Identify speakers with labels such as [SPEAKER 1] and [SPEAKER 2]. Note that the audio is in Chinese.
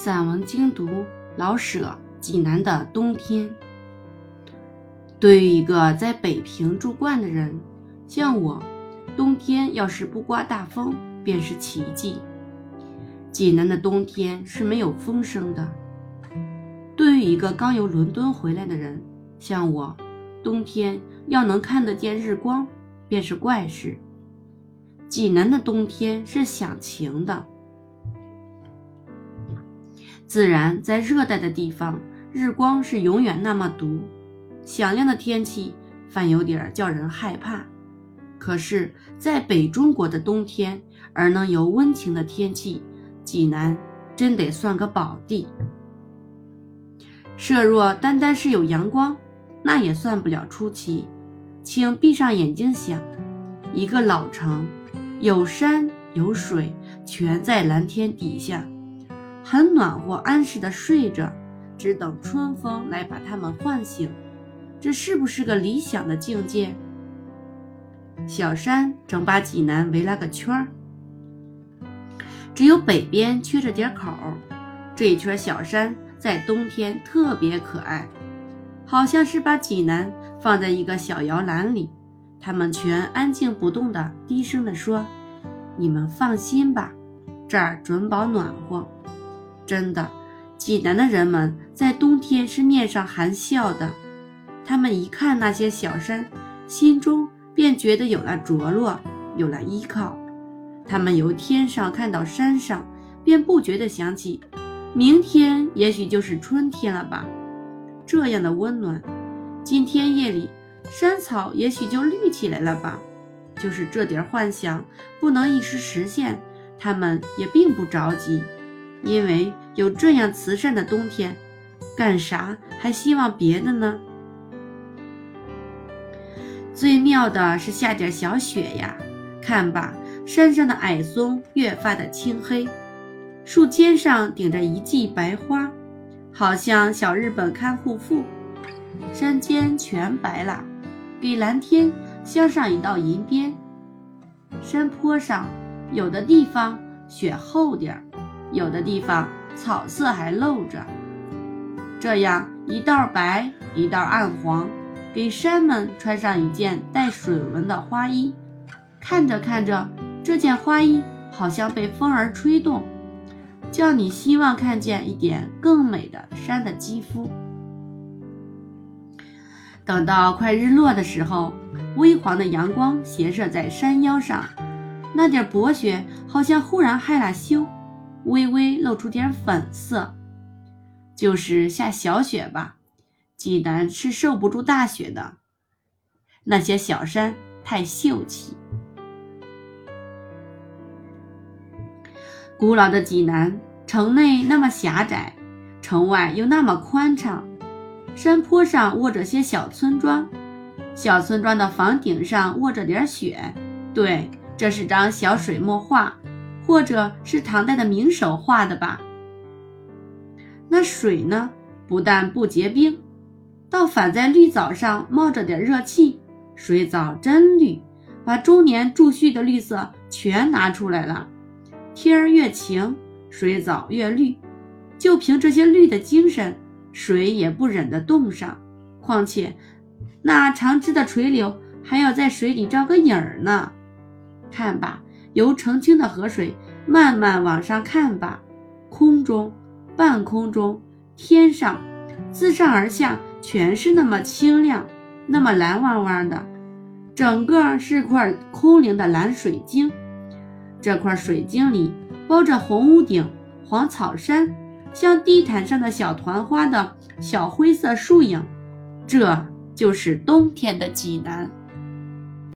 [SPEAKER 1] 散文精读老舍济南的冬天。对于一个在北平住惯的人，像我，冬天要是不刮大风，便是奇迹。济南的冬天是没有风声的。对于一个刚由伦敦回来的人，像我，冬天要能看得见日光，便是怪事。济南的冬天是响晴的。自然，在热带的地方，日光是永远那么毒，响亮的天气反有点叫人害怕。可是，在北中国的冬天，而能有温情的天气，济南真得算个宝地。设若单单是有阳光，那也算不了出奇。请闭上眼睛想，一个老城，有山有水，全在蓝天底下。很暖和安适的睡着，只等春风来把他们唤醒。这是不是个理想的境界？小山正把济南围了个圈儿，只有北边缺着点口。这一圈小山在冬天特别可爱，好像是把济南放在一个小摇篮里。他们全安静不动地低声地说：“你们放心吧，这儿准保暖和。”真的，济南的人们在冬天是面上含笑的。他们一看那些小山，心中便觉得有了着落，有了依靠。他们由天上看到山上，便不觉得想起，明天也许就是春天了吧？这样的温暖，今天夜里山草也许就绿起来了吧？就是这点幻想不能一时实现，他们也并不着急。因为有这样慈善的冬天，干啥还希望别的呢？最妙的是下点小雪呀！看吧，山上的矮松越发的青黑，树尖上顶着一季白花，好像小日本看护妇。山间全白了，给蓝天镶上一道银边。山坡上有的地方雪厚点儿。有的地方草色还露着，这样一道白一道暗黄，给山们穿上一件带水纹的花衣。看着看着，这件花衣好像被风儿吹动，叫你希望看见一点更美的山的肌肤。等到快日落的时候，微黄的阳光斜射在山腰上，那点薄雪好像忽然害了羞。微微露出点粉色，就是下小雪吧。济南是受不住大雪的，那些小山太秀气。古老的济南城内那么狭窄，城外又那么宽敞。山坡上卧着些小村庄，小村庄的房顶上卧着点雪。对，这是张小水墨画。或者是唐代的名手画的吧。那水呢？不但不结冰，倒反在绿藻上冒着点热气。水藻真绿，把中年贮蓄的绿色全拿出来了。天儿越晴，水藻越绿。就凭这些绿的精神，水也不忍得冻上。况且那长枝的垂柳还要在水里照个影儿呢。看吧。由澄清的河水慢慢往上看吧，空中、半空中、天上，自上而下全是那么清亮，那么蓝汪汪的，整个是块空灵的蓝水晶。这块水晶里包着红屋顶、黄草山，像地毯上的小团花的小灰色树影，这就是冬天的济南。